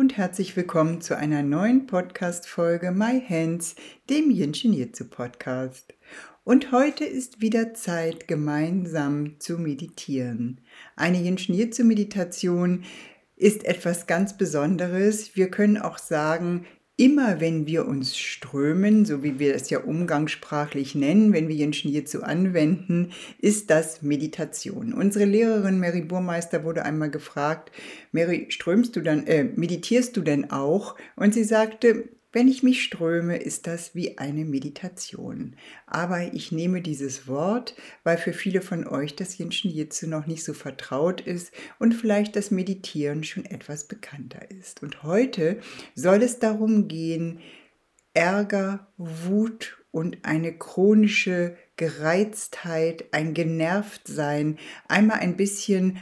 Und herzlich willkommen zu einer neuen Podcast-Folge My Hands, dem Yin Jitsu Podcast. Und heute ist wieder Zeit, gemeinsam zu meditieren. Eine Yin Jitsu Meditation ist etwas ganz Besonderes. Wir können auch sagen, immer wenn wir uns strömen, so wie wir es ja umgangssprachlich nennen, wenn wir Jenschen hierzu anwenden, ist das Meditation. Unsere Lehrerin Mary Burmeister wurde einmal gefragt, Mary, strömst du dann, äh, meditierst du denn auch? Und sie sagte, wenn ich mich ströme, ist das wie eine Meditation. Aber ich nehme dieses Wort, weil für viele von euch das Jinshin Jitsu noch nicht so vertraut ist und vielleicht das Meditieren schon etwas bekannter ist. Und heute soll es darum gehen, Ärger, Wut und eine chronische Gereiztheit, ein Genervtsein, einmal ein bisschen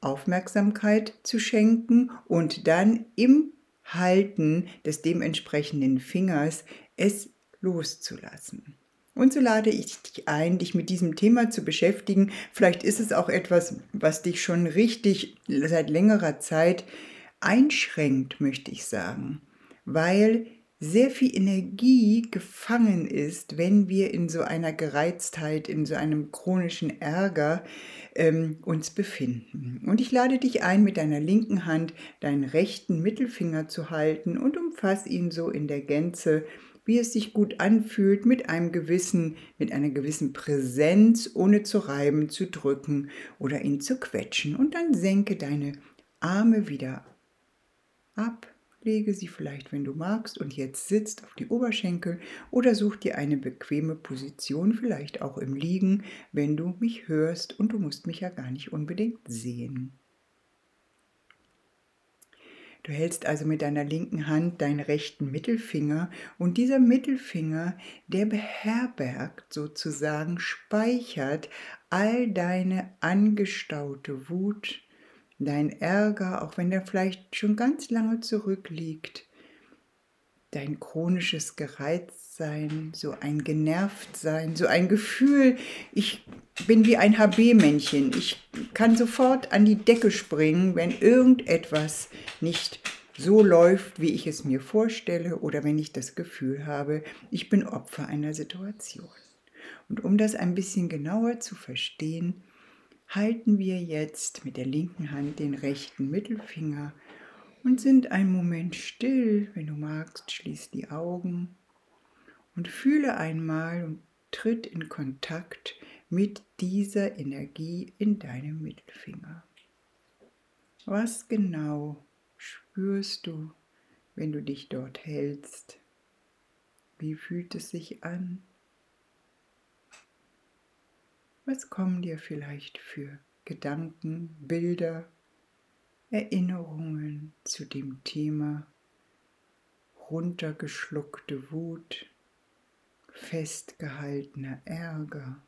Aufmerksamkeit zu schenken und dann im Halten des dementsprechenden Fingers es loszulassen. Und so lade ich dich ein, dich mit diesem Thema zu beschäftigen. Vielleicht ist es auch etwas, was dich schon richtig seit längerer Zeit einschränkt, möchte ich sagen, weil sehr viel Energie gefangen ist, wenn wir in so einer Gereiztheit, in so einem chronischen Ärger ähm, uns befinden. Und ich lade dich ein, mit deiner linken Hand deinen rechten Mittelfinger zu halten und umfass ihn so in der Gänze, wie es sich gut anfühlt, mit einem gewissen, mit einer gewissen Präsenz, ohne zu reiben, zu drücken oder ihn zu quetschen. Und dann senke deine Arme wieder ab Lege sie vielleicht, wenn du magst, und jetzt sitzt auf die Oberschenkel oder such dir eine bequeme Position, vielleicht auch im Liegen, wenn du mich hörst und du musst mich ja gar nicht unbedingt sehen. Du hältst also mit deiner linken Hand deinen rechten Mittelfinger und dieser Mittelfinger, der beherbergt sozusagen, speichert all deine angestaute Wut, dein Ärger, auch wenn der vielleicht schon ganz lange zurückliegt, dein chronisches Gereiztsein, so ein Genervtsein, so ein Gefühl, ich bin wie ein HB-Männchen, ich kann sofort an die Decke springen, wenn irgendetwas nicht so läuft, wie ich es mir vorstelle oder wenn ich das Gefühl habe, ich bin Opfer einer Situation. Und um das ein bisschen genauer zu verstehen, halten wir jetzt mit der linken Hand den rechten Mittelfinger und sind einen Moment still. Wenn du magst, schließ die Augen und fühle einmal und tritt in Kontakt mit dieser Energie in deinem Mittelfinger. Was genau spürst du, wenn du dich dort hältst? Wie fühlt es sich an? Was kommen dir vielleicht für Gedanken, Bilder, Erinnerungen zu dem Thema runtergeschluckte Wut, festgehaltener Ärger?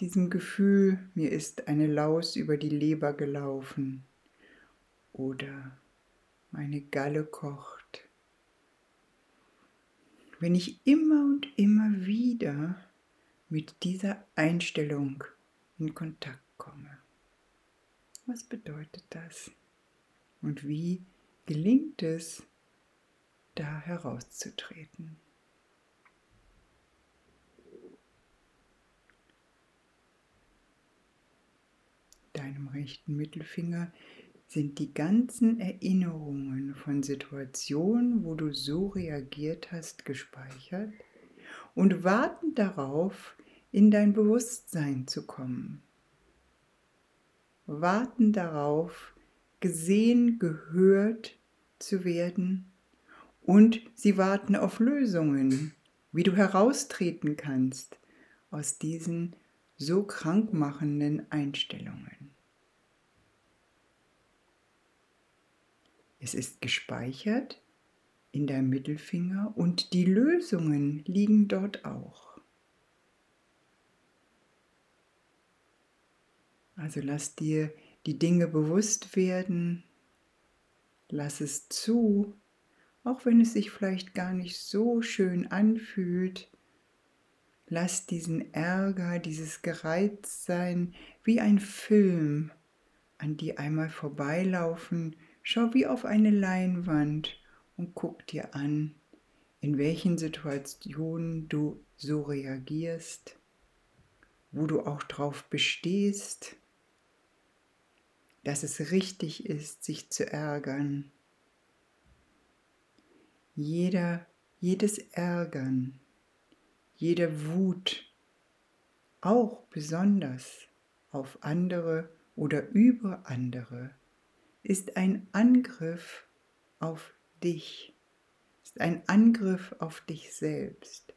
Diesem Gefühl, mir ist eine Laus über die Leber gelaufen oder meine Galle kocht wenn ich immer und immer wieder mit dieser Einstellung in Kontakt komme. Was bedeutet das? Und wie gelingt es, da herauszutreten? Deinem rechten Mittelfinger sind die ganzen Erinnerungen von Situationen, wo du so reagiert hast, gespeichert und warten darauf, in dein Bewusstsein zu kommen. Warten darauf, gesehen, gehört zu werden und sie warten auf Lösungen, wie du heraustreten kannst aus diesen so krankmachenden Einstellungen. Es ist gespeichert in deinem Mittelfinger und die Lösungen liegen dort auch. Also lass dir die Dinge bewusst werden, lass es zu, auch wenn es sich vielleicht gar nicht so schön anfühlt. Lass diesen Ärger, dieses Gereiztsein wie ein Film an dir einmal vorbeilaufen. Schau wie auf eine Leinwand und guck dir an, in welchen Situationen du so reagierst, wo du auch drauf bestehst, dass es richtig ist, sich zu ärgern. Jeder, jedes Ärgern, jede Wut, auch besonders auf andere oder über andere, ist ein Angriff auf dich, ist ein Angriff auf dich selbst.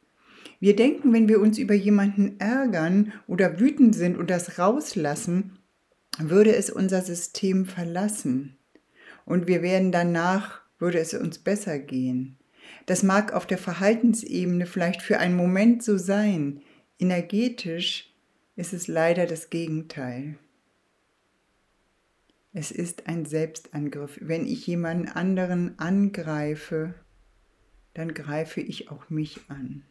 Wir denken, wenn wir uns über jemanden ärgern oder wütend sind und das rauslassen, würde es unser System verlassen und wir werden danach, würde es uns besser gehen. Das mag auf der Verhaltensebene vielleicht für einen Moment so sein, energetisch ist es leider das Gegenteil. Es ist ein Selbstangriff. Wenn ich jemanden anderen angreife, dann greife ich auch mich an.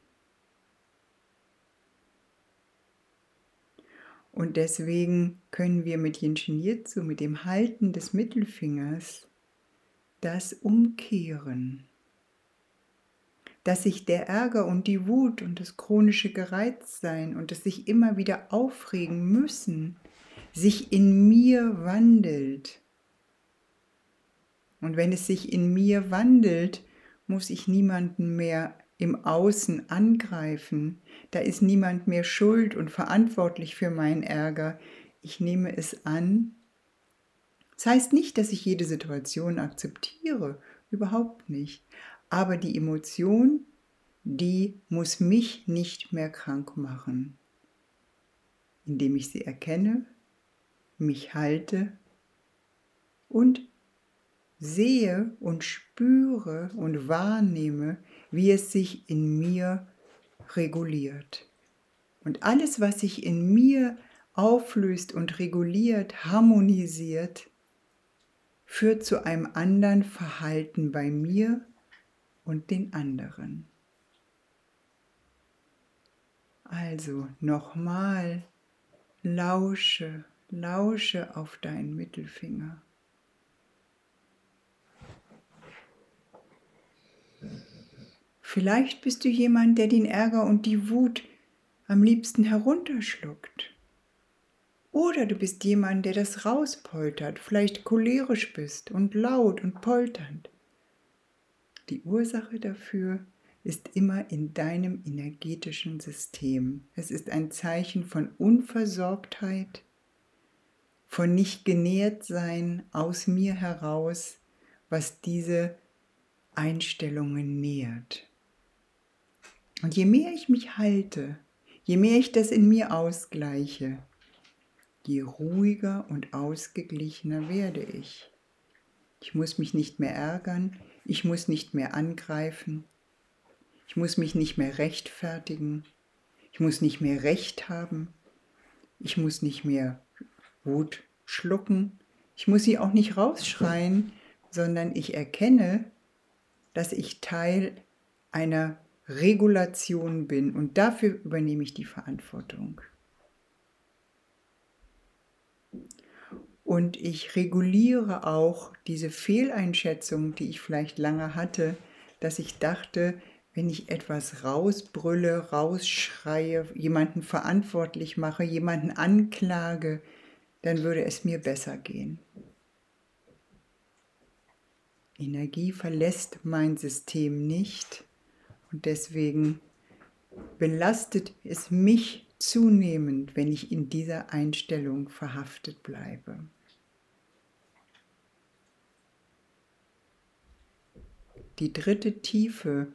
Und deswegen können wir mit Jinshin Jitsu, mit dem Halten des Mittelfingers, das umkehren. Dass sich der Ärger und die Wut und das chronische Gereiztsein und das sich immer wieder aufregen müssen, sich in mir wandelt. Und wenn es sich in mir wandelt, muss ich niemanden mehr im Außen angreifen. Da ist niemand mehr schuld und verantwortlich für meinen Ärger. Ich nehme es an. Das heißt nicht, dass ich jede Situation akzeptiere, überhaupt nicht. Aber die Emotion, die muss mich nicht mehr krank machen, indem ich sie erkenne mich halte und sehe und spüre und wahrnehme, wie es sich in mir reguliert. Und alles, was sich in mir auflöst und reguliert, harmonisiert, führt zu einem anderen Verhalten bei mir und den anderen. Also nochmal, lausche Lausche auf deinen Mittelfinger. Vielleicht bist du jemand, der den Ärger und die Wut am liebsten herunterschluckt. Oder du bist jemand, der das rauspoltert, vielleicht cholerisch bist und laut und polternd. Die Ursache dafür ist immer in deinem energetischen System. Es ist ein Zeichen von Unversorgtheit, von nicht genährt sein aus mir heraus, was diese Einstellungen nährt. Und je mehr ich mich halte, je mehr ich das in mir ausgleiche, je ruhiger und ausgeglichener werde ich. Ich muss mich nicht mehr ärgern, ich muss nicht mehr angreifen, ich muss mich nicht mehr rechtfertigen, ich muss nicht mehr Recht haben, ich muss nicht mehr Wut schlucken. Ich muss sie auch nicht rausschreien, sondern ich erkenne, dass ich Teil einer Regulation bin und dafür übernehme ich die Verantwortung. Und ich reguliere auch diese Fehleinschätzung, die ich vielleicht lange hatte, dass ich dachte, wenn ich etwas rausbrülle, rausschreie, jemanden verantwortlich mache, jemanden anklage, dann würde es mir besser gehen. Energie verlässt mein System nicht und deswegen belastet es mich zunehmend, wenn ich in dieser Einstellung verhaftet bleibe. Die dritte Tiefe,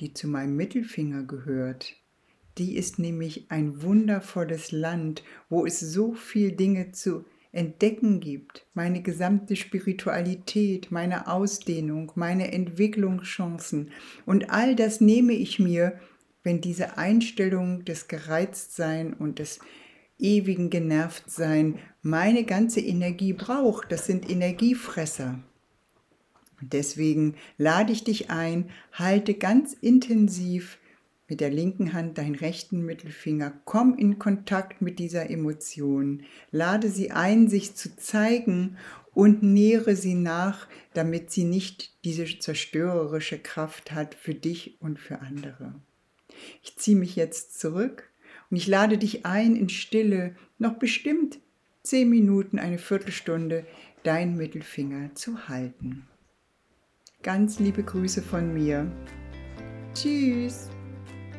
die zu meinem Mittelfinger gehört, die ist nämlich ein wundervolles Land, wo es so viel Dinge zu Entdecken gibt, meine gesamte Spiritualität, meine Ausdehnung, meine Entwicklungschancen. Und all das nehme ich mir, wenn diese Einstellung des Gereiztsein und des ewigen Genervtsein meine ganze Energie braucht. Das sind Energiefresser. deswegen lade ich dich ein, halte ganz intensiv mit der linken Hand deinen rechten Mittelfinger, komm in Kontakt mit dieser Emotion, lade sie ein, sich zu zeigen und nähere sie nach, damit sie nicht diese zerstörerische Kraft hat für dich und für andere. Ich ziehe mich jetzt zurück und ich lade dich ein, in Stille noch bestimmt zehn Minuten, eine Viertelstunde deinen Mittelfinger zu halten. Ganz liebe Grüße von mir. Tschüss.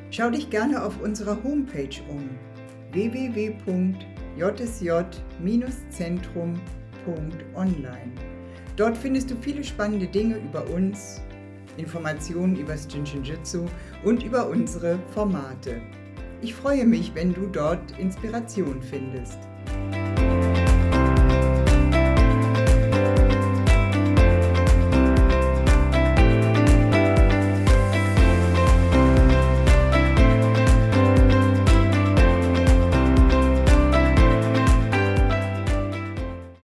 Schau dich gerne auf unserer Homepage um www.jsj-zentrum.online. Dort findest du viele spannende Dinge über uns, Informationen über das Jinshinjutsu und über unsere Formate. Ich freue mich, wenn du dort Inspiration findest.